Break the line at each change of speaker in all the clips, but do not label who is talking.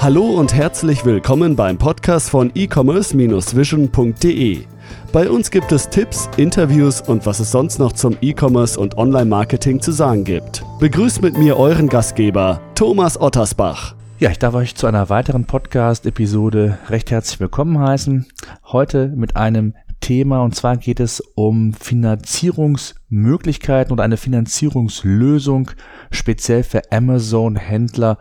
Hallo und herzlich willkommen beim Podcast von e-commerce-vision.de. Bei uns gibt es Tipps, Interviews und was es sonst noch zum E-Commerce und Online-Marketing zu sagen gibt. Begrüßt mit mir euren Gastgeber, Thomas Ottersbach.
Ja, ich darf euch zu einer weiteren Podcast-Episode recht herzlich willkommen heißen. Heute mit einem Thema und zwar geht es um Finanzierungsmöglichkeiten oder eine Finanzierungslösung speziell für Amazon-Händler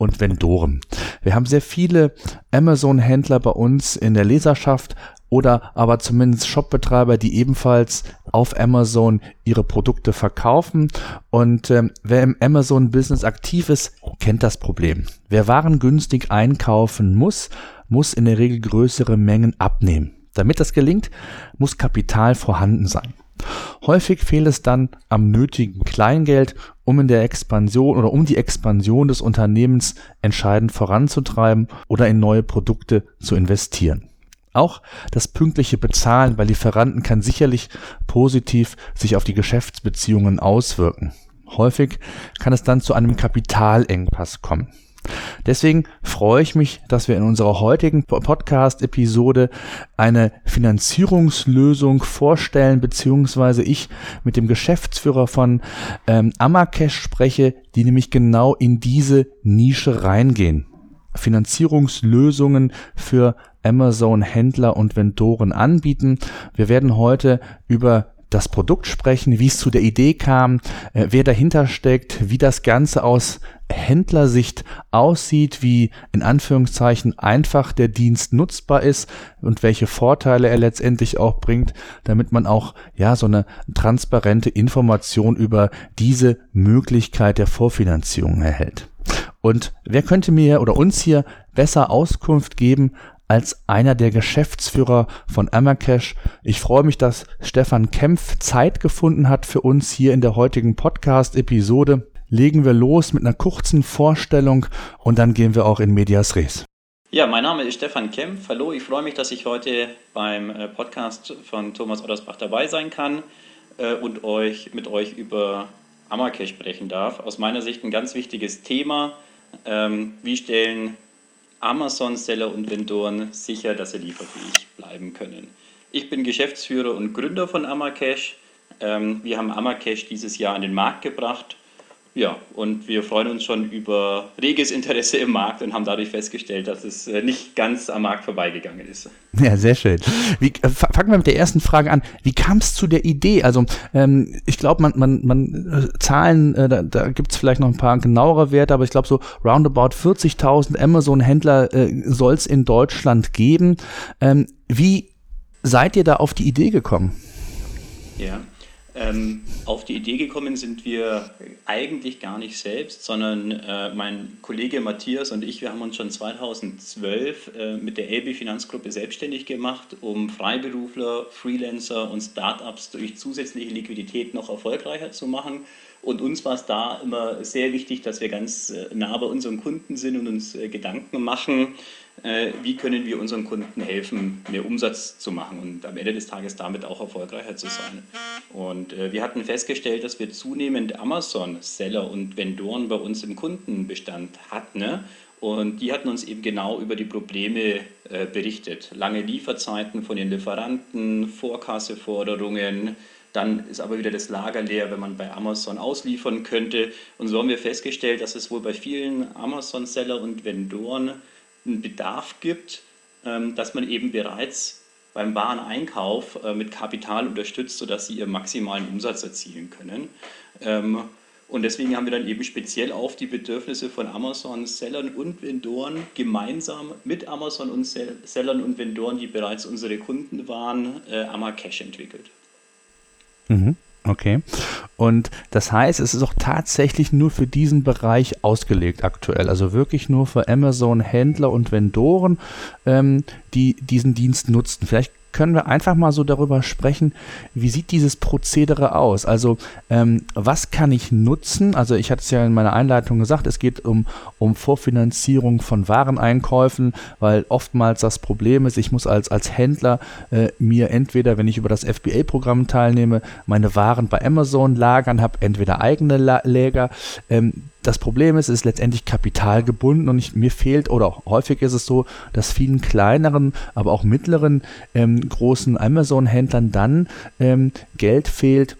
und Vendoren. Wir haben sehr viele Amazon-Händler bei uns in der Leserschaft oder aber zumindest Shopbetreiber, die ebenfalls auf Amazon ihre Produkte verkaufen. Und ähm, wer im Amazon-Business aktiv ist, kennt das Problem. Wer Waren günstig einkaufen muss, muss in der Regel größere Mengen abnehmen. Damit das gelingt, muss Kapital vorhanden sein. Häufig fehlt es dann am nötigen Kleingeld, um in der Expansion oder um die Expansion des Unternehmens entscheidend voranzutreiben oder in neue Produkte zu investieren. Auch das pünktliche Bezahlen bei Lieferanten kann sicherlich positiv sich auf die Geschäftsbeziehungen auswirken. Häufig kann es dann zu einem Kapitalengpass kommen. Deswegen freue ich mich, dass wir in unserer heutigen Podcast-Episode eine Finanzierungslösung vorstellen, beziehungsweise ich mit dem Geschäftsführer von ähm, Amacash spreche, die nämlich genau in diese Nische reingehen. Finanzierungslösungen für Amazon-Händler und Vendoren anbieten. Wir werden heute über das Produkt sprechen, wie es zu der Idee kam, äh, wer dahinter steckt, wie das Ganze aus Händlersicht aussieht, wie in Anführungszeichen einfach der Dienst nutzbar ist und welche Vorteile er letztendlich auch bringt, damit man auch ja so eine transparente Information über diese Möglichkeit der Vorfinanzierung erhält. Und wer könnte mir oder uns hier besser Auskunft geben als einer der Geschäftsführer von Amacash. Ich freue mich, dass Stefan Kempf Zeit gefunden hat für uns hier in der heutigen Podcast-Episode legen wir los mit einer kurzen Vorstellung und dann gehen wir auch in Medias Res.
Ja, mein Name ist Stefan Kempf. Hallo, ich freue mich, dass ich heute beim äh, Podcast von Thomas Ottersbach dabei sein kann äh, und euch mit euch über Amacash sprechen darf. Aus meiner Sicht ein ganz wichtiges Thema. Ähm, wie stellen Amazon-Seller und Vendoren sicher, dass sie lieferfähig bleiben können? Ich bin Geschäftsführer und Gründer von Amacash. Ähm, wir haben Amacash dieses Jahr an den Markt gebracht ja, und wir freuen uns schon über reges Interesse im Markt und haben dadurch festgestellt, dass es äh, nicht ganz am Markt vorbeigegangen ist.
Ja, sehr schön. Wie, äh, fangen wir mit der ersten Frage an. Wie kam es zu der Idee? Also ähm, ich glaube, man, man, man äh, Zahlen, äh, da, da gibt es vielleicht noch ein paar genauere Werte, aber ich glaube so roundabout 40.000 Amazon-Händler äh, soll es in Deutschland geben. Ähm, wie seid ihr da auf die Idee gekommen?
Ja. Ähm, auf die Idee gekommen sind wir eigentlich gar nicht selbst, sondern äh, mein Kollege Matthias und ich, wir haben uns schon 2012 äh, mit der AB Finanzgruppe selbstständig gemacht, um Freiberufler, Freelancer und Startups durch zusätzliche Liquidität noch erfolgreicher zu machen. Und uns war es da immer sehr wichtig, dass wir ganz äh, nah bei unseren Kunden sind und uns äh, Gedanken machen, wie können wir unseren Kunden helfen, mehr Umsatz zu machen und am Ende des Tages damit auch erfolgreicher zu sein. Und wir hatten festgestellt, dass wir zunehmend Amazon-Seller und Vendoren bei uns im Kundenbestand hatten. Ne? Und die hatten uns eben genau über die Probleme berichtet. Lange Lieferzeiten von den Lieferanten, Vorkasseforderungen, dann ist aber wieder das Lager leer, wenn man bei Amazon ausliefern könnte. Und so haben wir festgestellt, dass es wohl bei vielen Amazon-Seller und Vendoren einen Bedarf gibt, ähm, dass man eben bereits beim Wareneinkauf äh, mit Kapital unterstützt, sodass sie ihren maximalen Umsatz erzielen können. Ähm, und deswegen haben wir dann eben speziell auf die Bedürfnisse von Amazon-Sellern und Vendoren gemeinsam mit Amazon und Sellern und Vendoren, die bereits unsere Kunden waren, äh, Amacash entwickelt.
Mhm. Okay. Und das heißt, es ist auch tatsächlich nur für diesen Bereich ausgelegt aktuell. Also wirklich nur für Amazon-Händler und Vendoren, ähm, die diesen Dienst nutzen. Vielleicht können wir einfach mal so darüber sprechen, wie sieht dieses Prozedere aus? Also ähm, was kann ich nutzen? Also ich hatte es ja in meiner Einleitung gesagt, es geht um, um Vorfinanzierung von Wareneinkäufen, weil oftmals das Problem ist, ich muss als, als Händler äh, mir entweder, wenn ich über das FBA-Programm teilnehme, meine Waren bei Amazon lagern, habe entweder eigene La Läger. Ähm, das Problem ist, es ist letztendlich kapitalgebunden und ich, mir fehlt, oder häufig ist es so, dass vielen kleineren, aber auch mittleren ähm, großen Amazon-Händlern dann ähm, Geld fehlt,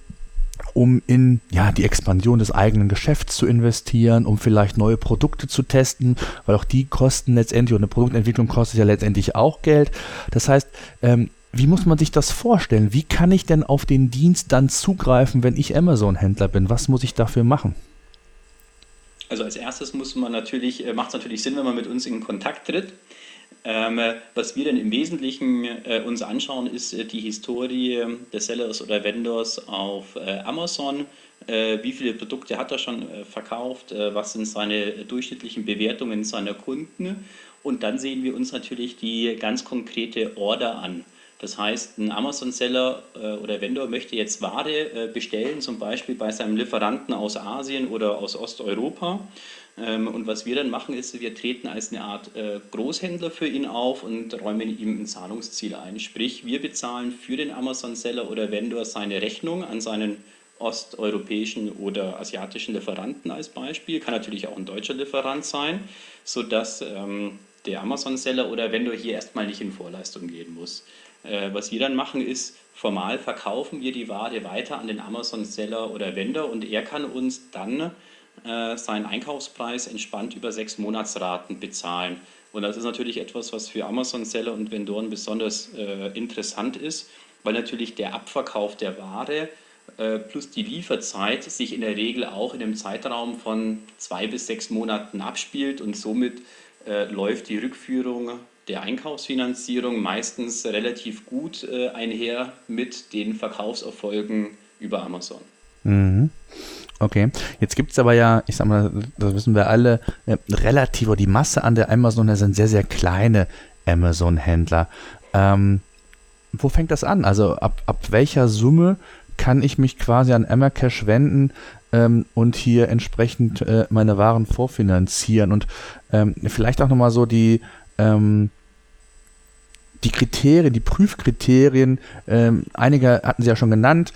um in ja, die Expansion des eigenen Geschäfts zu investieren, um vielleicht neue Produkte zu testen, weil auch die kosten letztendlich und eine Produktentwicklung kostet ja letztendlich auch Geld. Das heißt, ähm, wie muss man sich das vorstellen? Wie kann ich denn auf den Dienst dann zugreifen, wenn ich Amazon-Händler bin? Was muss ich dafür machen?
Also als erstes muss man natürlich, äh, macht es natürlich Sinn, wenn man mit uns in Kontakt tritt. Ähm, äh, was wir dann im Wesentlichen äh, uns anschauen, ist äh, die Historie des Sellers oder Vendors auf äh, Amazon. Wie viele Produkte hat er schon verkauft? was sind seine durchschnittlichen Bewertungen seiner Kunden? Und dann sehen wir uns natürlich die ganz konkrete Order an. Das heißt, ein Amazon-Seller oder Vendor möchte jetzt Ware bestellen, zum Beispiel bei seinem Lieferanten aus Asien oder aus Osteuropa. Ähm, und was wir dann machen, ist, wir treten als eine Art äh, Großhändler für ihn auf und räumen ihm ein Zahlungsziel ein. Sprich, wir bezahlen für den Amazon-Seller oder Vendor seine Rechnung an seinen osteuropäischen oder asiatischen Lieferanten als Beispiel. Kann natürlich auch ein deutscher Lieferant sein, sodass ähm, der Amazon-Seller oder Vendor hier erstmal nicht in Vorleistung gehen muss. Äh, was wir dann machen ist, formal verkaufen wir die Ware weiter an den Amazon-Seller oder Vendor und er kann uns dann äh, seinen Einkaufspreis entspannt über sechs Monatsraten bezahlen. Und das ist natürlich etwas, was für Amazon-Seller und Vendoren besonders äh, interessant ist, weil natürlich der Abverkauf der Ware äh, plus die Lieferzeit sich in der Regel auch in einem Zeitraum von zwei bis sechs Monaten abspielt und somit äh, läuft die Rückführung der Einkaufsfinanzierung meistens relativ gut äh, einher mit den Verkaufserfolgen über Amazon.
Mhm. Okay, jetzt gibt es aber ja, ich sag mal, das wissen wir alle, äh, relativ, die Masse an der Amazon sind sehr, sehr kleine Amazon-Händler. Ähm, wo fängt das an? Also ab, ab welcher Summe kann ich mich quasi an Ammercash wenden ähm, und hier entsprechend äh, meine Waren vorfinanzieren? Und ähm, vielleicht auch nochmal so die, ähm, die Kriterien, die Prüfkriterien, ähm, einige hatten Sie ja schon genannt.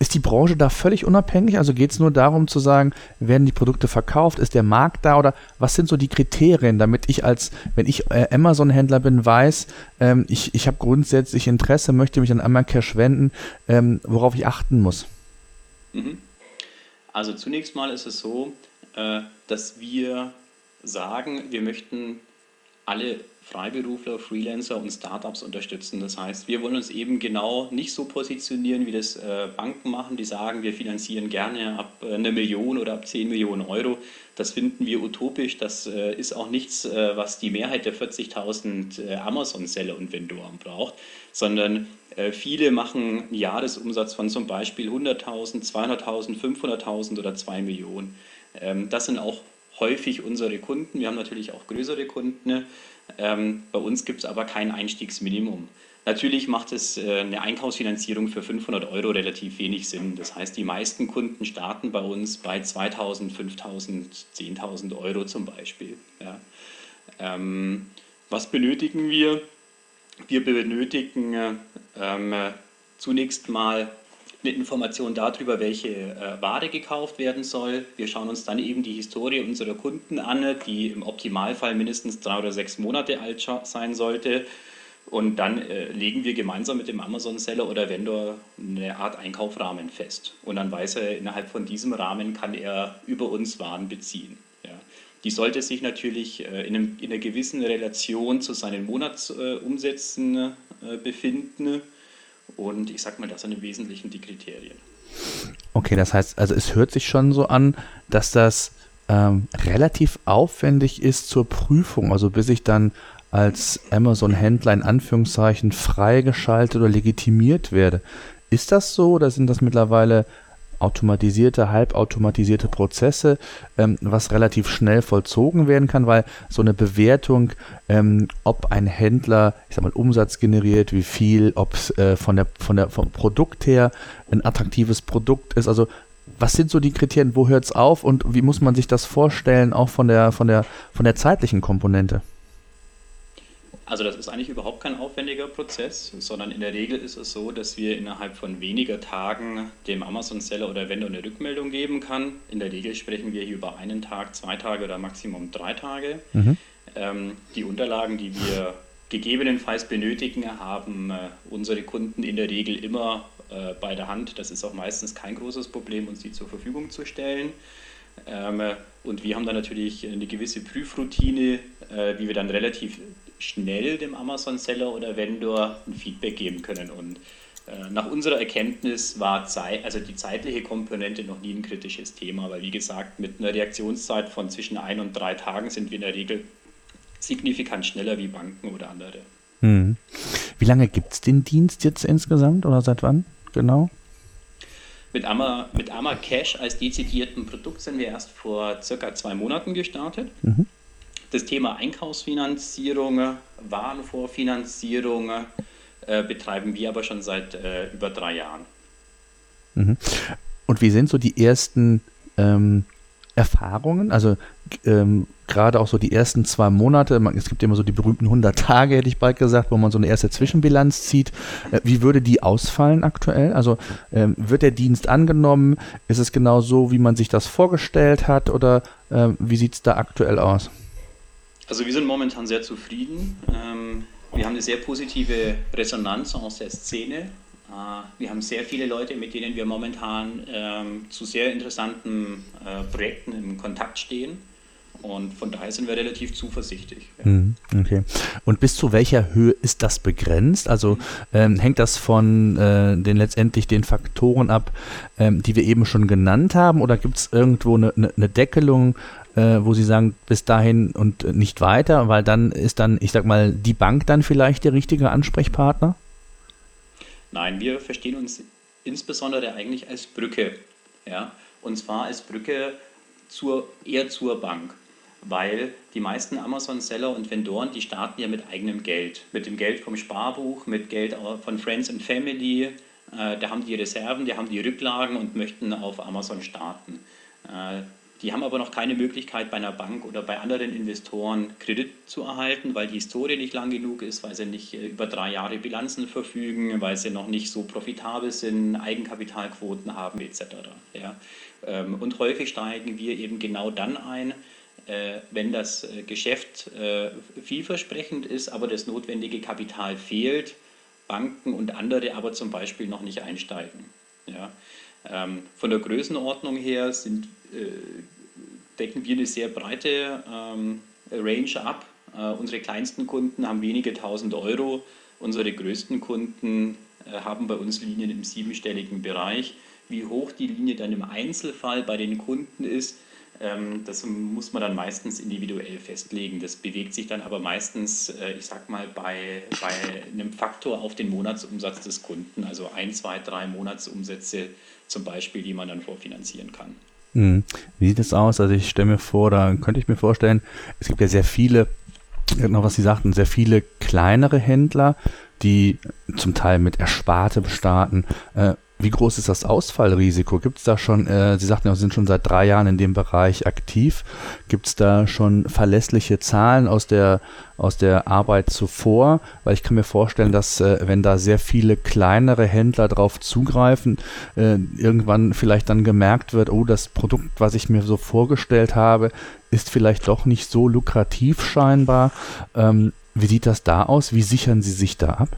Ist die Branche da völlig unabhängig? Also geht es nur darum zu sagen, werden die Produkte verkauft? Ist der Markt da? Oder was sind so die Kriterien, damit ich als, wenn ich äh, Amazon-Händler bin, weiß, ähm, ich, ich habe grundsätzlich Interesse, möchte mich an Amazon wenden, ähm, worauf ich achten muss?
Mhm. Also zunächst mal ist es so, äh, dass wir sagen, wir möchten alle Freiberufler, Freelancer und Startups unterstützen. Das heißt, wir wollen uns eben genau nicht so positionieren, wie das äh, Banken machen, die sagen, wir finanzieren gerne ab äh, einer Million oder ab 10 Millionen Euro. Das finden wir utopisch. Das äh, ist auch nichts, was die Mehrheit der 40.000 Amazon-Seller und Vendoren braucht, sondern viele machen einen Jahresumsatz von zum Beispiel 100.000, 200.000, 500.000 oder 2 Millionen. Ähm, das sind auch häufig unsere Kunden. Wir haben natürlich auch größere Kunden. Ähm, bei uns gibt es aber kein Einstiegsminimum. Natürlich macht es äh, eine Einkaufsfinanzierung für 500 Euro relativ wenig Sinn. Das heißt, die meisten Kunden starten bei uns bei 2000, 5000, 10.000 Euro zum Beispiel. Ja. Ähm, was benötigen wir? Wir benötigen ähm, zunächst mal eine Information darüber, welche äh, Ware gekauft werden soll. Wir schauen uns dann eben die Historie unserer Kunden an, die im Optimalfall mindestens drei oder sechs Monate alt sein sollte. Und dann äh, legen wir gemeinsam mit dem Amazon-Seller oder Vendor eine Art Einkaufrahmen fest. Und dann weiß er, innerhalb von diesem Rahmen kann er über uns Waren beziehen. Ja. Die sollte sich natürlich äh, in, einem, in, einer gewissen Relation zu seinen Monatsumsätzen äh, befinden und ich sag mal, das sind im Wesentlichen die Kriterien.
Okay, das heißt, also es hört sich schon so an, dass das ähm, relativ aufwendig ist zur Prüfung, also bis ich dann als Amazon-Händler in Anführungszeichen freigeschaltet oder legitimiert werde. Ist das so oder sind das mittlerweile automatisierte, halbautomatisierte Prozesse, ähm, was relativ schnell vollzogen werden kann, weil so eine Bewertung, ähm, ob ein Händler, ich sag mal, Umsatz generiert, wie viel, ob es äh, von der, von der, vom Produkt her ein attraktives Produkt ist, also was sind so die Kriterien, wo hört es auf? Und wie muss man sich das vorstellen, auch von der, von der, von der zeitlichen Komponente?
Also das ist eigentlich überhaupt kein aufwendiger Prozess, sondern in der Regel ist es so, dass wir innerhalb von weniger Tagen dem Amazon-Seller oder Vendor eine Rückmeldung geben kann. In der Regel sprechen wir hier über einen Tag, zwei Tage oder Maximum drei Tage. Mhm. Ähm, die Unterlagen, die wir gegebenenfalls benötigen, haben äh, unsere Kunden in der Regel immer äh, bei der Hand. Das ist auch meistens kein großes Problem, uns die zur Verfügung zu stellen. Ähm, und wir haben dann natürlich eine gewisse Prüfroutine, äh, wie wir dann relativ schnell dem Amazon-Seller oder Vendor ein Feedback geben können. Und äh, nach unserer Erkenntnis war Zeit, also die zeitliche Komponente noch nie ein kritisches Thema, weil wie gesagt, mit einer Reaktionszeit von zwischen ein und drei Tagen sind wir in der Regel signifikant schneller wie Banken oder andere.
Hm. Wie lange gibt es den Dienst jetzt insgesamt oder seit wann genau?
Mit Amma, mit Amma Cash als dezidierten Produkt sind wir erst vor circa zwei Monaten gestartet. Mhm. Das Thema Einkaufsfinanzierung, Warenvorfinanzierung äh, betreiben wir aber schon seit äh, über drei Jahren.
Mhm. Und wie sind so die ersten ähm, Erfahrungen? Also ähm, gerade auch so die ersten zwei Monate, man, es gibt immer so die berühmten 100 Tage, hätte ich bald gesagt, wo man so eine erste Zwischenbilanz zieht. Äh, wie würde die ausfallen aktuell? Also ähm, wird der Dienst angenommen? Ist es genau so, wie man sich das vorgestellt hat? Oder äh, wie sieht es da aktuell aus?
Also wir sind momentan sehr zufrieden. Ähm, wir haben eine sehr positive Resonanz aus der Szene. Äh, wir haben sehr viele Leute, mit denen wir momentan ähm, zu sehr interessanten äh, Projekten in Kontakt stehen. Und von daher sind wir relativ zuversichtlich.
Ja. Hm, okay. Und bis zu welcher Höhe ist das begrenzt? Also ähm, hängt das von äh, den letztendlich den Faktoren ab, ähm, die wir eben schon genannt haben, oder gibt es irgendwo eine, eine, eine Deckelung, äh, wo Sie sagen, bis dahin und nicht weiter, weil dann ist dann, ich sag mal, die Bank dann vielleicht der richtige Ansprechpartner?
Nein, wir verstehen uns insbesondere eigentlich als Brücke. Ja? Und zwar als Brücke zur, eher zur Bank. Weil die meisten Amazon-Seller und Vendoren, die starten ja mit eigenem Geld. Mit dem Geld vom Sparbuch, mit Geld von Friends and Family. Äh, da haben die Reserven, die haben die Rücklagen und möchten auf Amazon starten. Äh, die haben aber noch keine Möglichkeit bei einer Bank oder bei anderen Investoren Kredit zu erhalten, weil die Historie nicht lang genug ist, weil sie nicht äh, über drei Jahre Bilanzen verfügen, weil sie noch nicht so profitabel sind, Eigenkapitalquoten haben etc. Ja. Ähm, und häufig steigen wir eben genau dann ein, äh, wenn das äh, Geschäft vielversprechend ist, aber das notwendige Kapital fehlt, Banken und andere aber zum Beispiel noch nicht einsteigen. Ja. Ähm, von der Größenordnung her sind decken wir eine sehr breite ähm, Range ab. Äh, unsere kleinsten Kunden haben wenige tausend Euro, unsere größten Kunden äh, haben bei uns Linien im siebenstelligen Bereich. Wie hoch die Linie dann im Einzelfall bei den Kunden ist, ähm, das muss man dann meistens individuell festlegen. Das bewegt sich dann aber meistens, äh, ich sag mal, bei, bei einem Faktor auf den Monatsumsatz des Kunden, also ein, zwei, drei Monatsumsätze zum Beispiel, die man dann vorfinanzieren kann.
Hm. Wie sieht es aus? Also ich stelle mir vor, da könnte ich mir vorstellen, es gibt ja sehr viele, noch was Sie sagten, sehr viele kleinere Händler, die zum Teil mit Erspartem starten. Äh, wie groß ist das Ausfallrisiko? Gibt es da schon, äh, Sie sagten ja, Sie sind schon seit drei Jahren in dem Bereich aktiv. Gibt es da schon verlässliche Zahlen aus der, aus der Arbeit zuvor? Weil ich kann mir vorstellen, dass äh, wenn da sehr viele kleinere Händler drauf zugreifen, äh, irgendwann vielleicht dann gemerkt wird, oh, das Produkt, was ich mir so vorgestellt habe, ist vielleicht doch nicht so lukrativ scheinbar. Ähm, wie sieht das da aus? Wie sichern Sie sich da ab?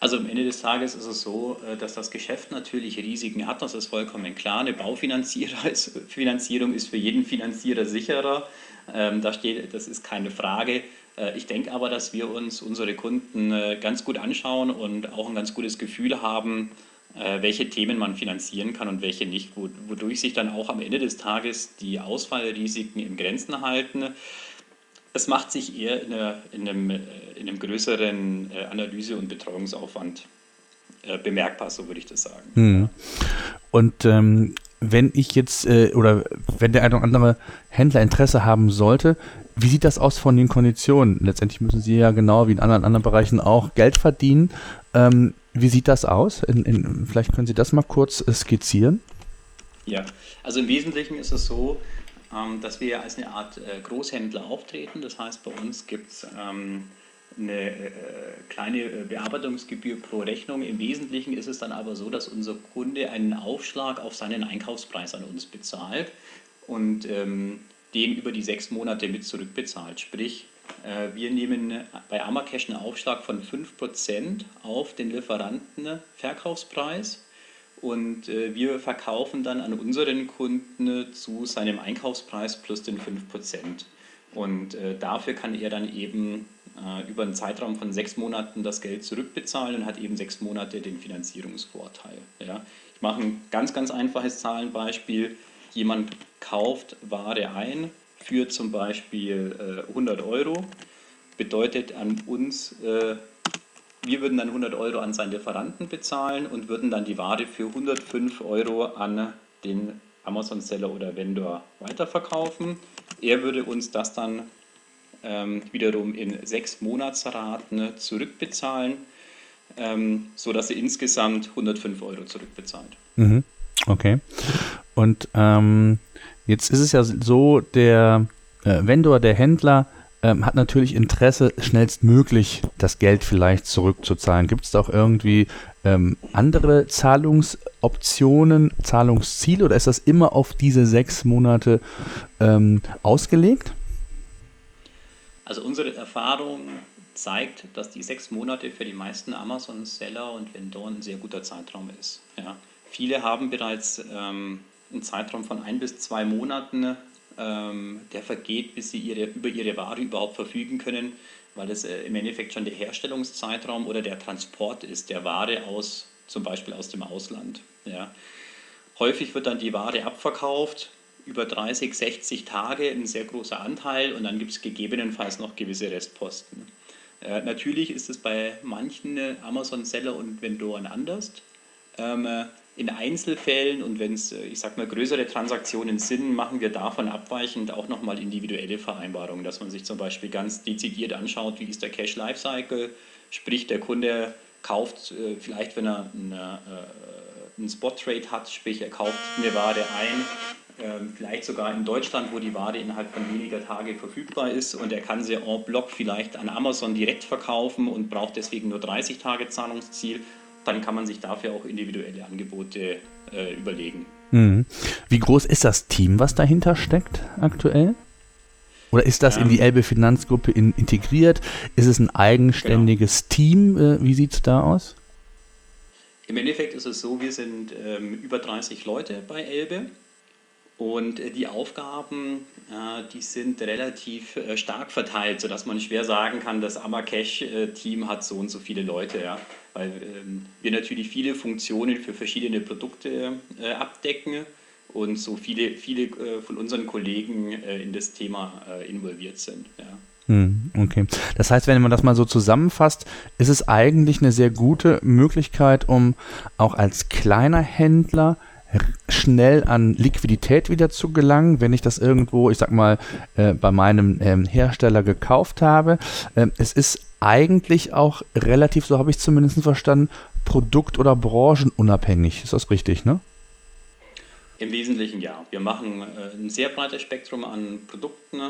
Also am Ende des Tages ist es so, äh, dass das Geschäft natürlich Risiken hat, das ist vollkommen klar. Eine Baufinanzierung ist für jeden Finanzierer sicherer. Ähm, da steht, das ist keine Frage. Äh, ich denke aber, dass wir uns unsere Kunden äh, ganz gut anschauen und auch ein ganz gutes Gefühl haben, welche Themen man finanzieren kann und welche nicht, wodurch sich dann auch am Ende des Tages die Ausfallrisiken in Grenzen halten es macht sich eher in, einer, in, einem, äh, in einem, größeren äh, Analyse- und Betreuungsaufwand äh, bemerkbar, so würde ich das sagen.
Hm. Und ähm, wenn ich jetzt äh, oder wenn der eine oder andere Händler Interesse haben sollte, wie sieht das aus von den Konditionen? Letztendlich müssen Sie ja genau wie in anderen, anderen Bereichen auch Geld verdienen. Ähm, wie sieht das aus? In, in, vielleicht können Sie das mal kurz skizzieren.
Ja, also im Wesentlichen ist es so, dass wir als eine Art äh, Großhändler auftreten. Das heißt, bei uns gibt es ähm, eine äh, kleine äh, Bearbeitungsgebühr pro Rechnung. Im Wesentlichen ist es dann aber so, dass unser Kunde einen Aufschlag auf seinen Einkaufspreis an uns bezahlt und ähm, den über die sechs Monate mit zurückbezahlt. Sprich, wir nehmen bei Amacash einen Aufschlag von 5% auf den Lieferantenverkaufspreis und äh, wir verkaufen dann an unseren Kunden zu seinem Einkaufspreis plus den 5%. Und äh, dafür kann er dann eben über einen Zeitraum von sechs Monaten das Geld zurückbezahlen und hat eben sechs Monate den Finanzierungsvorteil. Ja. Ich mache ein ganz, ganz einfaches Zahlenbeispiel. Jemand kauft Ware ein, für zum Beispiel äh, 100 Euro, bedeutet an uns, äh, wir würden dann 100 Euro an seinen Lieferanten bezahlen und würden dann die Ware für 105 Euro an den Amazon-Seller oder Vendor weiterverkaufen. Er würde uns das dann ähm, wiederum in sechs Monatsraten zurückbezahlen, ähm, sodass er insgesamt 105 Euro zurückbezahlt.
Mhm. Okay. Und ähm, Jetzt ist es ja so, der äh, Vendor, der Händler, ähm, hat natürlich Interesse, schnellstmöglich das Geld vielleicht zurückzuzahlen. Gibt es da auch irgendwie ähm, andere Zahlungsoptionen, Zahlungsziele oder ist das immer auf diese sechs Monate ähm, ausgelegt?
Also unsere Erfahrung zeigt, dass die sechs Monate für die meisten Amazon-Seller und Vendoren ein sehr guter Zeitraum ist. Ja. Viele haben bereits ähm, einen Zeitraum von ein bis zwei Monaten, ähm, der vergeht, bis sie ihre, über ihre Ware überhaupt verfügen können, weil es äh, im Endeffekt schon der Herstellungszeitraum oder der Transport ist der Ware aus, zum Beispiel aus dem Ausland. Ja. Häufig wird dann die Ware abverkauft, über 30, 60 Tage ein sehr großer Anteil und dann gibt es gegebenenfalls noch gewisse Restposten. Äh, natürlich ist es bei manchen Amazon-Seller und Vendoren anders. Ähm, in Einzelfällen und wenn es, äh, ich sag mal, größere Transaktionen sind, machen wir davon abweichend auch nochmal individuelle Vereinbarungen, dass man sich zum Beispiel ganz dezidiert anschaut, wie ist der Cash Lifecycle, sprich der Kunde kauft äh, vielleicht, wenn er eine, äh, einen Spot Trade hat, sprich er kauft eine Ware ein, ähm, vielleicht sogar in Deutschland, wo die Ware innerhalb von weniger Tage verfügbar ist und er kann sie en bloc vielleicht an Amazon direkt verkaufen und braucht deswegen nur 30 Tage Zahlungsziel dann kann man sich dafür auch individuelle Angebote äh, überlegen.
Mhm. Wie groß ist das Team, was dahinter steckt aktuell? Oder ist das ähm, in die. Elbe Finanzgruppe in, integriert? Ist es ein eigenständiges genau. Team? Äh, wie sieht es da aus?
Im Endeffekt ist es so, wir sind ähm, über 30 Leute bei Elbe und äh, die Aufgaben, äh, die sind relativ äh, stark verteilt, sodass man schwer sagen kann, das Amacash-Team hat so und so viele Leute. Ja weil ähm, wir natürlich viele Funktionen für verschiedene Produkte abdecken und so viele, viele von unseren Kollegen in das Thema involviert sind. Ja.
Hm, okay. Das heißt, wenn man das mal so zusammenfasst, ist es eigentlich eine sehr gute Möglichkeit, um auch als kleiner Händler schnell an Liquidität wieder zu gelangen, wenn ich das irgendwo, ich sag mal, äh, bei meinem ähm, Hersteller gekauft habe. Ähm, es ist eigentlich auch relativ, so habe ich zumindest verstanden, produkt- oder branchenunabhängig. Ist das richtig, ne?
Im Wesentlichen ja. Wir machen äh, ein sehr breites Spektrum an Produkten.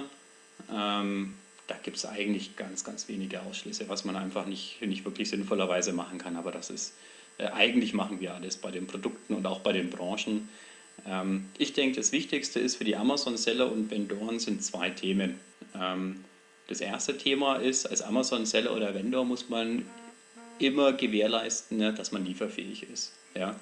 Ähm, da gibt es eigentlich ganz, ganz wenige Ausschlüsse, was man einfach nicht, nicht wirklich sinnvollerweise machen kann. Aber das ist, äh, eigentlich machen wir alles bei den Produkten und auch bei den Branchen. Ähm, ich denke, das Wichtigste ist für die Amazon-Seller und Vendoren sind zwei Themen. Ähm, das erste Thema ist, als Amazon-Seller oder Vendor muss man immer gewährleisten, ne, dass man lieferfähig ist. Ja?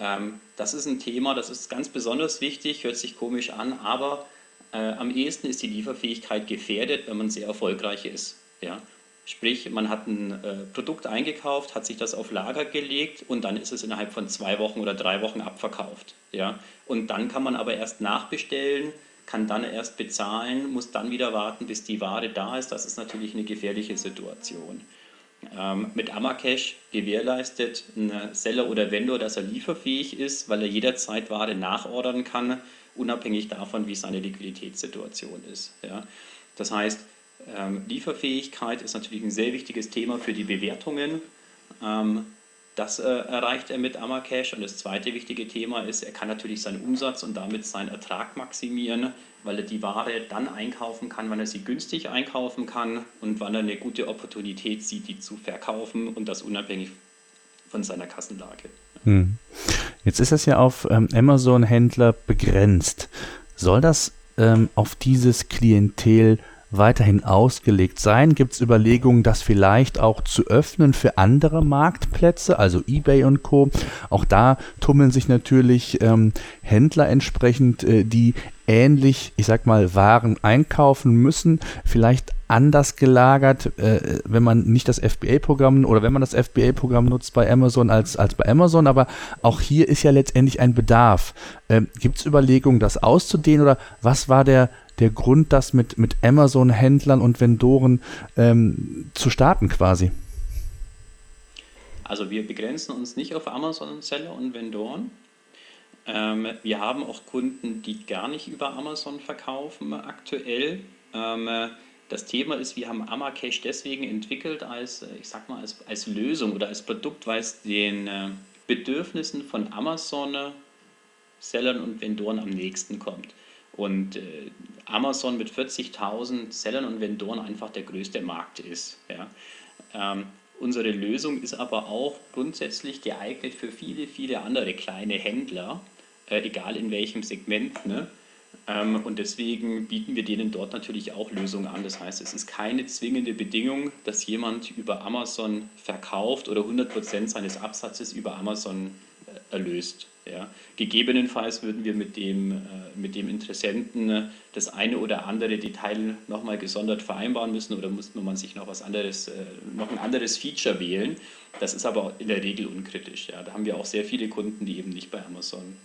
Ähm, das ist ein Thema, das ist ganz besonders wichtig, hört sich komisch an, aber äh, am ehesten ist die Lieferfähigkeit gefährdet, wenn man sehr erfolgreich ist. Ja? Sprich, man hat ein äh, Produkt eingekauft, hat sich das auf Lager gelegt und dann ist es innerhalb von zwei Wochen oder drei Wochen abverkauft. Ja? Und dann kann man aber erst nachbestellen, kann dann erst bezahlen, muss dann wieder warten, bis die Ware da ist. Das ist natürlich eine gefährliche Situation. Ähm, mit Amacash gewährleistet ein Seller oder Vendor, dass er lieferfähig ist, weil er jederzeit Ware nachordern kann, unabhängig davon, wie seine Liquiditätssituation ist. Ja. Das heißt, ähm, Lieferfähigkeit ist natürlich ein sehr wichtiges Thema für die Bewertungen. Ähm, Das äh, erreicht er mit Amacash. Und das zweite wichtige Thema ist, er kann natürlich seinen Umsatz und damit seinen Ertrag maximieren, weil er die Ware dann einkaufen kann, wann er sie günstig einkaufen kann und wann er eine gute Opportunität sieht, die zu verkaufen und das unabhängig von seiner Kassenlage.
Hm. Jetzt ist das ja auf ähm, Amazon-Händler begrenzt. Soll das ähm, auf dieses Klientel weiterhin ausgelegt sein? Gibt es Überlegungen, das vielleicht auch zu öffnen für andere Marktplätze, also eBay und Co. Auch da tummeln sich natürlich ähm, Händler entsprechend, äh, die ähnlich, ich sag mal, Waren einkaufen müssen, vielleicht anders gelagert, äh, wenn man nicht das FBA-Programm oder wenn man das FBA-Programm nutzt bei Amazon als, als bei Amazon, aber auch hier ist ja letztendlich ein Bedarf. Ähm, Gibt es Überlegungen, das auszudehnen oder was war der, der Grund, das mit, mit Amazon-Händlern und Vendoren ähm, zu starten quasi?
Also wir begrenzen uns nicht auf Amazon-Seller und Vendoren. Ähm, wir haben auch Kunden, die gar nicht über Amazon verkaufen aktuell. Ähm, das Thema ist, wir haben Amacash deswegen entwickelt als, ich sag mal, als, als Lösung oder als Produkt, weil es den äh, Bedürfnissen von Amazon Sellern und Vendoren am nächsten kommt. Und äh, Amazon mit 40.000 Sellern und Vendoren einfach der größte Markt ist. Ja. Ähm, unsere Lösung ist aber auch grundsätzlich geeignet für viele, viele andere kleine Händler, äh, egal in welchem Segment. Ne? Ähm, und deswegen bieten wir denen dort natürlich auch Lösungen an. Das heißt, es ist keine zwingende Bedingung, dass jemand über Amazon verkauft oder 100% seines Absatzes über Amazon äh, erlöst. Ja. Gegebenenfalls würden wir mit dem, äh, mit dem Interessenten äh, das eine oder andere Detail nochmal gesondert vereinbaren müssen oder muss man sich noch was anderes, äh, noch ein anderes Feature wählen. Das ist aber in der Regel unkritisch. Ja. Da haben wir auch sehr viele Kunden, die eben nicht bei Amazon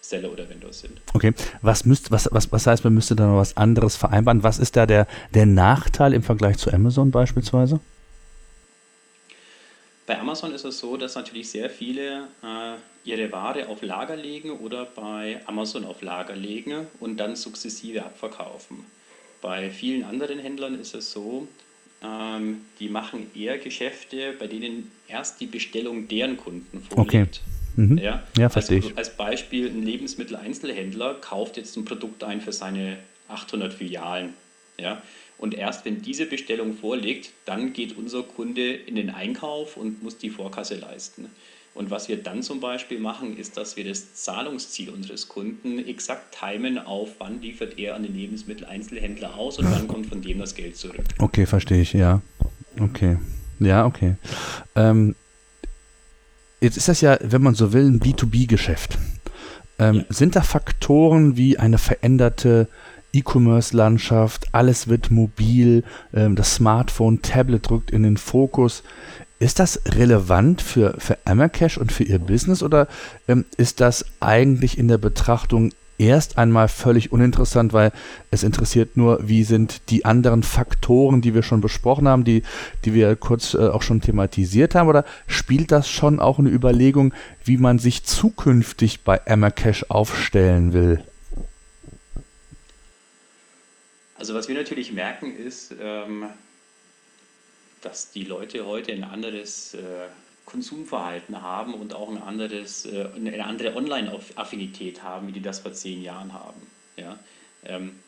Seller oder Windows sind.
Okay, was, müsst, was, was, was heißt, man müsste da noch was anderes vereinbaren? Was ist da der, der Nachteil im Vergleich zu Amazon beispielsweise?
Bei Amazon ist es so, dass natürlich sehr viele äh, ihre Ware auf Lager legen oder bei Amazon auf Lager legen und dann sukzessive abverkaufen. Bei vielen anderen Händlern ist es so, ähm, die machen eher Geschäfte, bei denen erst die Bestellung deren Kunden vorliegt.
Okay. Mhm. Ja, ja verstehe
also, ich. Als Beispiel, ein Lebensmitteleinzelhändler kauft jetzt ein Produkt ein für seine 800 Filialen. Ja, und erst wenn diese Bestellung vorliegt, dann geht unser Kunde in den Einkauf und muss die Vorkasse leisten. Und was wir dann zum Beispiel machen, ist, dass wir das Zahlungsziel unseres Kunden exakt timen auf, wann liefert er an den Lebensmitteleinzelhändler aus und wann kommt von dem das Geld zurück.
Okay, verstehe ich, ja. Okay. Ja, okay. Ähm, Jetzt ist das ja, wenn man so will, ein B2B-Geschäft. Ähm, ja. Sind da Faktoren wie eine veränderte E-Commerce-Landschaft, alles wird mobil, ähm, das Smartphone, Tablet drückt in den Fokus. Ist das relevant für, für Amacash und für Ihr Business oder ähm, ist das eigentlich in der Betrachtung erst einmal völlig uninteressant, weil es interessiert nur, wie sind die anderen Faktoren, die wir schon besprochen haben, die, die wir kurz äh, auch schon thematisiert haben, oder spielt das schon auch eine Überlegung, wie man sich zukünftig bei Amacash aufstellen will?
Also was wir natürlich merken ist, ähm, dass die Leute heute ein anderes äh, Konsumverhalten haben und auch ein anderes, äh, eine andere Online-Affinität haben, wie die das vor zehn Jahren haben. Ja? Ähm,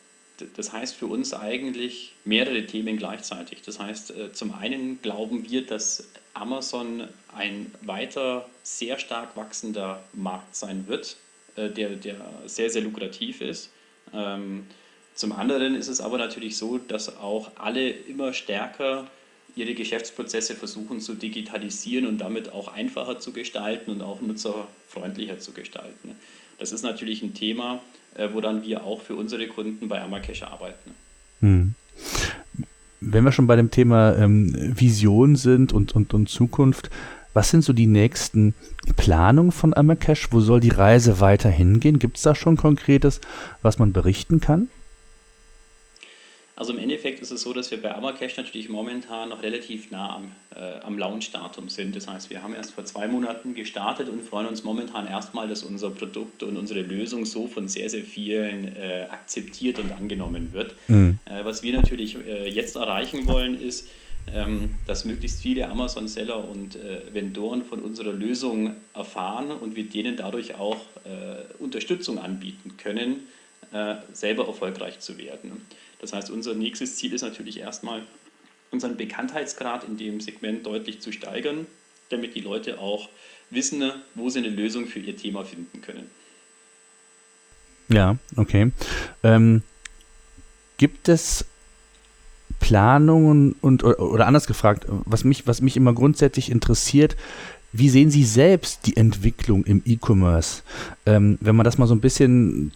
das heißt für uns eigentlich mehrere Themen gleichzeitig. Das heißt, äh, zum einen glauben wir, dass Amazon ein weiter sehr stark wachsender Markt sein wird, der, der sehr, sehr lukrativ ist. Ähm, zum anderen ist es aber natürlich so, dass auch alle immer stärker ihre Geschäftsprozesse versuchen zu digitalisieren und damit auch einfacher zu gestalten und auch nutzerfreundlicher zu gestalten. Das ist natürlich ein Thema, äh, woran wir auch für unsere Kunden bei Amacash arbeiten. Hm.
Wenn wir schon bei dem Thema ähm, Vision sind und, und, und Zukunft, was sind so die nächsten Planungen von Amacash? Wo soll die Reise weiter hingehen? Gibt es da schon Konkretes, was man berichten kann?
Also im Endeffekt ist es so, dass wir bei Amacash natürlich momentan noch relativ nah am, äh, am Launch-Datum sind. Das heißt, wir haben erst vor zwei Monaten gestartet und freuen uns momentan erstmal, dass unser Produkt und unsere Lösung so von sehr, sehr vielen äh, akzeptiert und angenommen wird. Mhm. Äh, was wir natürlich äh, jetzt erreichen wollen, ist, ähm, dass möglichst viele Amazon-Seller und äh, Vendoren von unserer Lösung erfahren und wir denen dadurch auch äh, Unterstützung anbieten können, selber erfolgreich zu werden. Das heißt, unser nächstes Ziel ist natürlich erstmal, unseren Bekanntheitsgrad in dem Segment deutlich zu steigern, damit die Leute auch wissen, wo sie eine Lösung für ihr Thema finden können.
Ja, okay. Ähm, gibt es Planungen und oder anders gefragt, was mich, was mich immer grundsätzlich interessiert, wie sehen Sie selbst die Entwicklung im E-Commerce? Ähm, wenn man das mal so ein bisschen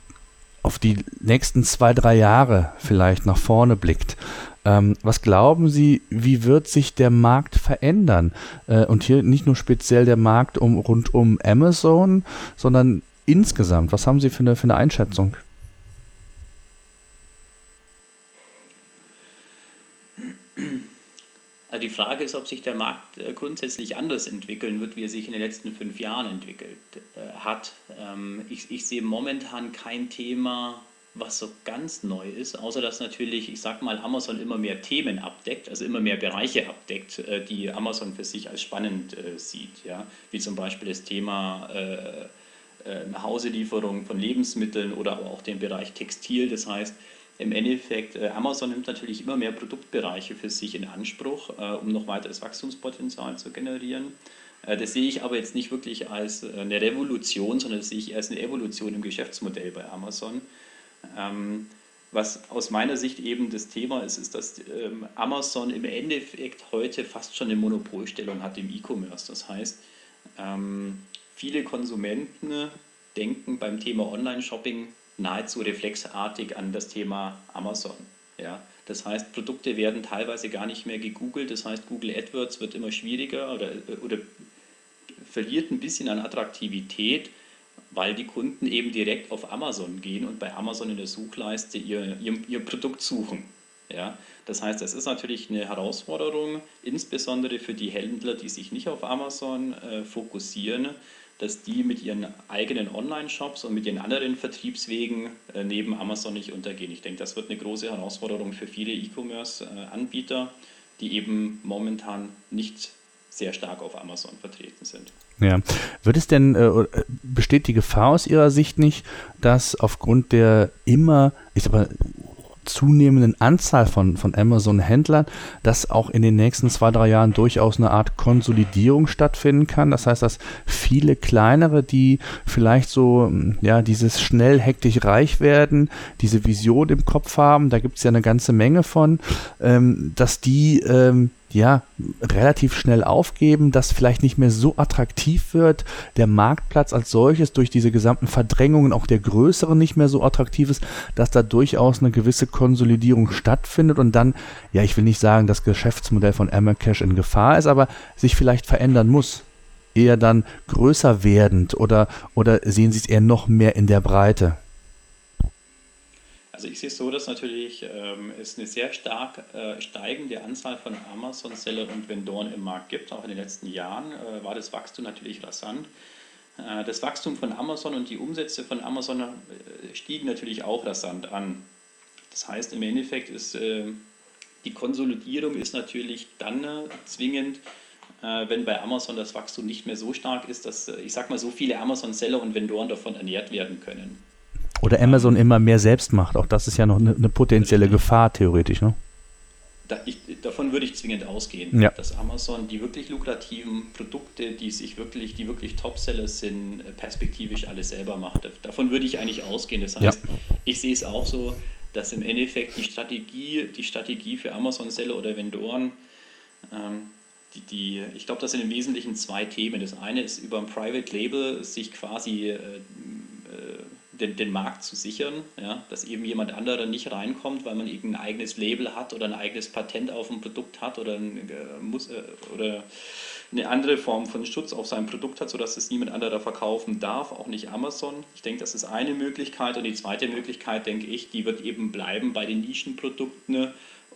auf die nächsten zwei, drei Jahre vielleicht nach vorne blickt. Ähm, was glauben Sie, wie wird sich der Markt verändern? Äh, und hier nicht nur speziell der Markt um, rund um Amazon, sondern insgesamt. Was haben Sie für eine, für eine Einschätzung?
Die Frage ist, ob sich der Markt äh, grundsätzlich anders entwickeln wird, wie er sich in den letzten fünf Jahren entwickelt äh, hat. Ähm, ich, ich sehe momentan kein Thema, was so ganz neu ist, außer dass natürlich, ich sag mal, Amazon immer mehr Themen abdeckt, also immer mehr Bereiche abdeckt, äh, die Amazon für sich als spannend sieht. Ja? Wie zum Beispiel das Thema äh, Nachhauselieferung von Lebensmitteln oder aber auch den Bereich Textil. Das heißt, im Endeffekt, äh, Amazon nimmt natürlich immer mehr Produktbereiche für sich in Anspruch, äh, um noch weiteres Wachstumspotenzial zu generieren. Äh, das sehe ich aber jetzt nicht wirklich als eine Revolution, sondern das sehe ich als eine Evolution im Geschäftsmodell bei Amazon. Ähm, was aus meiner Sicht eben das Thema ist, ist, dass ähm, Amazon im Endeffekt heute fast schon eine Monopolstellung hat im E-Commerce. Das heißt, ähm, viele Konsumenten denken beim Thema Online-Shopping nahezu reflexartig an das Thema Amazon. Ja? Das heißt, Produkte werden teilweise gar nicht mehr gegoogelt. Das heißt, Google AdWords wird immer schwieriger oder, oder verliert ein bisschen an Attraktivität, weil die Kunden eben direkt auf Amazon gehen und bei Amazon in der Suchleiste ihr, ihr, ihr Produkt suchen. Ja? Das heißt, es ist natürlich eine Herausforderung, insbesondere für die Händler, die sich nicht auf Amazon äh, fokussieren, dass die mit ihren eigenen Online-Shops und mit ihren anderen Vertriebswegen äh, neben Amazon nicht untergehen. Ich denke, das wird eine große Herausforderung für viele E-Commerce-Anbieter, die eben momentan nicht sehr stark auf Amazon vertreten sind.
Ja, wird es denn, äh, besteht die Gefahr aus Ihrer Sicht nicht, dass aufgrund der immer, ich sag mal, zunehmenden Anzahl von, von Amazon-Händlern, dass auch in den nächsten zwei, drei Jahren durchaus eine Art Konsolidierung stattfinden kann. Das heißt, dass viele kleinere, die vielleicht so, hm, ja, dieses schnell hektisch reich werden, diese Vision im Kopf haben, da gibt es ja eine ganze Menge von, ähm, dass die ähm, ja, relativ schnell aufgeben, das vielleicht nicht mehr so attraktiv wird, der Marktplatz als solches durch diese gesamten Verdrängungen auch der größeren nicht mehr so attraktiv ist, dass da durchaus eine gewisse Konsolidierung stattfindet und dann, ja, ich will nicht sagen, das Geschäftsmodell von Cash in Gefahr ist, aber sich vielleicht verändern muss. Eher dann größer werdend oder, oder sehen Sie es eher noch mehr in der Breite?
Also ich sehe es so, dass natürlich ähm, es eine sehr stark äh, steigende Anzahl von Amazon-Sellern und Vendoren im Markt gibt. Auch in den letzten Jahren äh, war das Wachstum natürlich rasant. Äh, das Wachstum von Amazon und die Umsätze von Amazon äh, stiegen natürlich auch rasant an. Das heißt, im Endeffekt ist äh, die Konsolidierung ist natürlich dann äh, zwingend, wenn bei Amazon das Wachstum nicht mehr so stark ist, dass ich sag mal so viele Amazon-Seller und Vendoren davon ernährt werden können.
Oder Amazon immer mehr selbst macht. Auch das ist ja noch eine, eine potenzielle Gefahr, theoretisch, ne?
Da, ich, davon würde ich zwingend ausgehen,
ja.
dass Amazon die wirklich lukrativen Produkte, die sich wirklich, die wirklich Topseller sind, äh, perspektivisch alles selber macht. Davon würde ich eigentlich ausgehen. Das heißt, ja. ich sehe es auch so, dass im Endeffekt die Strategie, die Strategie für Amazon-Seller oder Vendoren, ähm, die, die, ich glaube, das sind im Wesentlichen zwei Themen. Das eine ist über ein Private Label sich quasi äh, äh, den, den Markt zu sichern, ja, dass eben jemand anderer nicht reinkommt, weil man eben ein eigenes Label hat oder ein eigenes Patent auf ein Produkt hat oder, ein, äh, muss, äh, oder eine andere Form von Schutz auf sein Produkt hat, sodass es niemand anderer verkaufen darf, auch nicht Amazon. Ich denke, das ist eine Möglichkeit. Und die zweite Möglichkeit, denke ich, die wird eben bleiben bei den Nischenprodukten,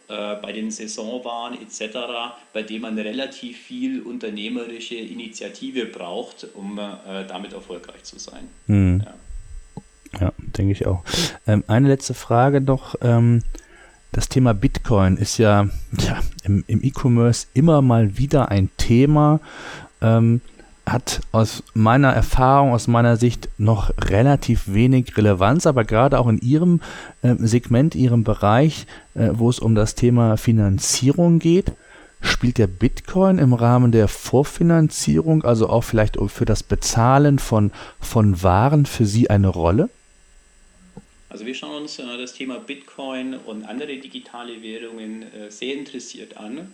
äh, bei den Saisonwaren etc., bei denen man relativ viel unternehmerische Initiative braucht, um äh, damit erfolgreich zu sein.
Mhm. Ja. Denke ich auch. Ähm, eine letzte Frage noch. Ähm, Das Thema Bitcoin ist ja, ja im, im E-Commerce immer mal wieder ein Thema. Ähm, hat aus meiner Erfahrung, aus meiner Sicht noch relativ wenig Relevanz, aber gerade auch in Ihrem äh, Segment, Ihrem Bereich, äh, wo es um das Thema Finanzierung geht, spielt der Bitcoin im Rahmen der Vorfinanzierung, also auch vielleicht für das Bezahlen von, von Waren, für Sie eine Rolle?
Also wir schauen uns äh, das Thema Bitcoin und andere digitale Währungen äh, sehr interessiert an.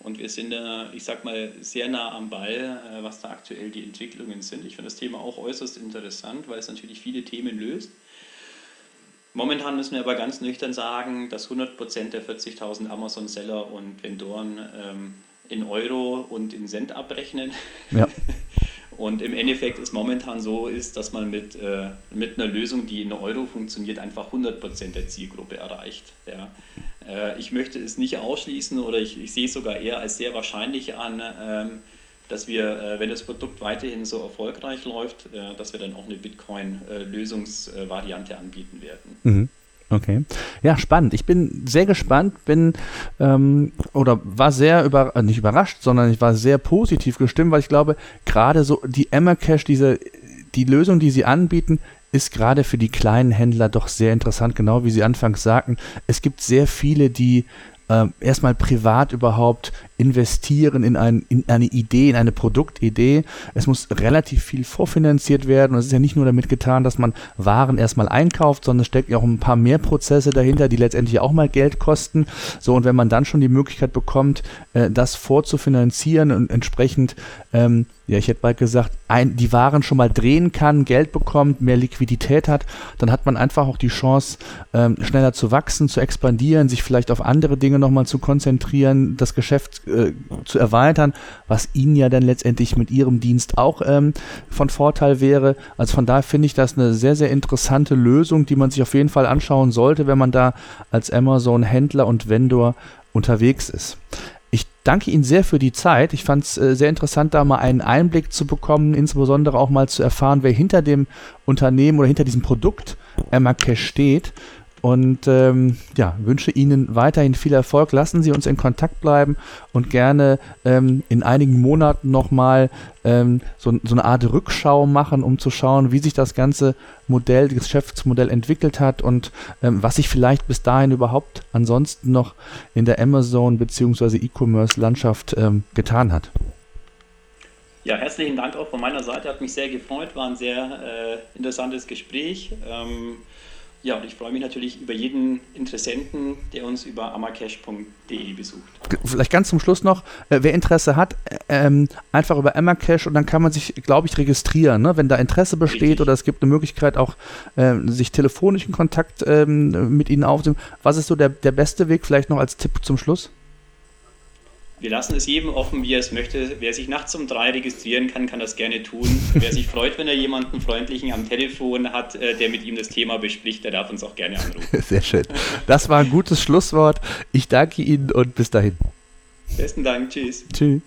Und wir sind da, ich sag mal, sehr nah am Ball, äh, was da aktuell die Entwicklungen sind. Ich finde das Thema auch äußerst interessant, weil es natürlich viele Themen löst. Momentan müssen wir aber ganz nüchtern sagen, dass 100% der 40.000 Amazon-Seller und Vendoren ähm, in Euro und in Cent abrechnen. Ja. Und im Endeffekt ist momentan so, ist, dass man mit, äh, mit einer Lösung, die in Euro funktioniert, einfach 100% der Zielgruppe erreicht. Ja. Äh, ich möchte es nicht ausschließen oder ich, ich sehe es sogar eher als sehr wahrscheinlich an, ähm, dass wir, äh, wenn das Produkt weiterhin so erfolgreich läuft, äh, dass wir dann auch eine Bitcoin-Lösungsvariante anbieten werden. Mhm.
Okay. Ja, spannend. Ich bin sehr gespannt, bin ähm, oder war sehr über, nicht überrascht, sondern ich war sehr positiv gestimmt, weil ich glaube, gerade so die Emma Cash, diese die Lösung, die sie anbieten, ist gerade für die kleinen Händler doch sehr interessant, genau wie Sie anfangs sagten. Es gibt sehr viele, die äh, erstmal privat überhaupt investieren in, ein, in eine Idee, in eine Produktidee. Es muss relativ viel vorfinanziert werden und es ist ja nicht nur damit getan, dass man Waren erstmal einkauft, sondern es steckt ja auch ein paar mehr Prozesse dahinter, die letztendlich auch mal Geld kosten. So, und wenn man dann schon die Möglichkeit bekommt, äh, das vorzufinanzieren und entsprechend ähm, ja, ich hätte bald gesagt, ein, die Waren schon mal drehen kann, Geld bekommt, mehr Liquidität hat, dann hat man einfach auch die Chance, ähm, schneller zu wachsen, zu expandieren, sich vielleicht auf andere Dinge nochmal zu konzentrieren, das Geschäft äh, zu erweitern, was Ihnen ja dann letztendlich mit Ihrem Dienst auch ähm, von Vorteil wäre. Also von daher finde ich das eine sehr, sehr interessante Lösung, die man sich auf jeden Fall anschauen sollte, wenn man da als Amazon-Händler und Vendor unterwegs ist. Ich danke Ihnen sehr für die Zeit. Ich fand es äh, sehr interessant, da mal einen Einblick zu bekommen, insbesondere auch mal zu erfahren, wer hinter dem Unternehmen oder hinter diesem Produkt Emma Cash steht und ähm, ja, wünsche Ihnen weiterhin viel Erfolg. Lassen Sie uns in Kontakt bleiben und gerne ähm, in einigen Monaten nochmal ähm, so, so eine Art Rückschau machen, um zu schauen, wie sich das ganze Modell, das Geschäftsmodell entwickelt hat und ähm, was sich vielleicht bis dahin überhaupt ansonsten noch in der Amazon- bzw. E-Commerce-Landschaft ähm, getan hat.
Ja, herzlichen Dank auch von meiner Seite. Hat mich sehr gefreut, war ein sehr äh, interessantes Gespräch. Ähm, ja, und ich freue mich natürlich über jeden Interessenten, der uns über amacash.de besucht.
Vielleicht ganz zum Schluss noch, äh, wer Interesse hat, äh, ähm, einfach über Amacash und dann kann man sich, glaube ich, registrieren. Ne? Wenn da Interesse besteht Richtig. oder es gibt eine Möglichkeit auch, äh, sich telefonisch in Kontakt ähm, mit Ihnen aufzunehmen. Was ist so der, der beste Weg, vielleicht noch als Tipp zum Schluss?
Wir lassen es jedem offen, wie er es möchte. Wer sich nachts um drei registrieren kann, kann das gerne tun. Wer sich freut, wenn er jemanden freundlichen am Telefon hat, äh, der mit ihm das Thema bespricht, der darf uns auch gerne anrufen.
Sehr schön. Das war ein gutes Schlusswort. Ich danke Ihnen und bis dahin.
Besten Dank. Tschüss.
Tschüss.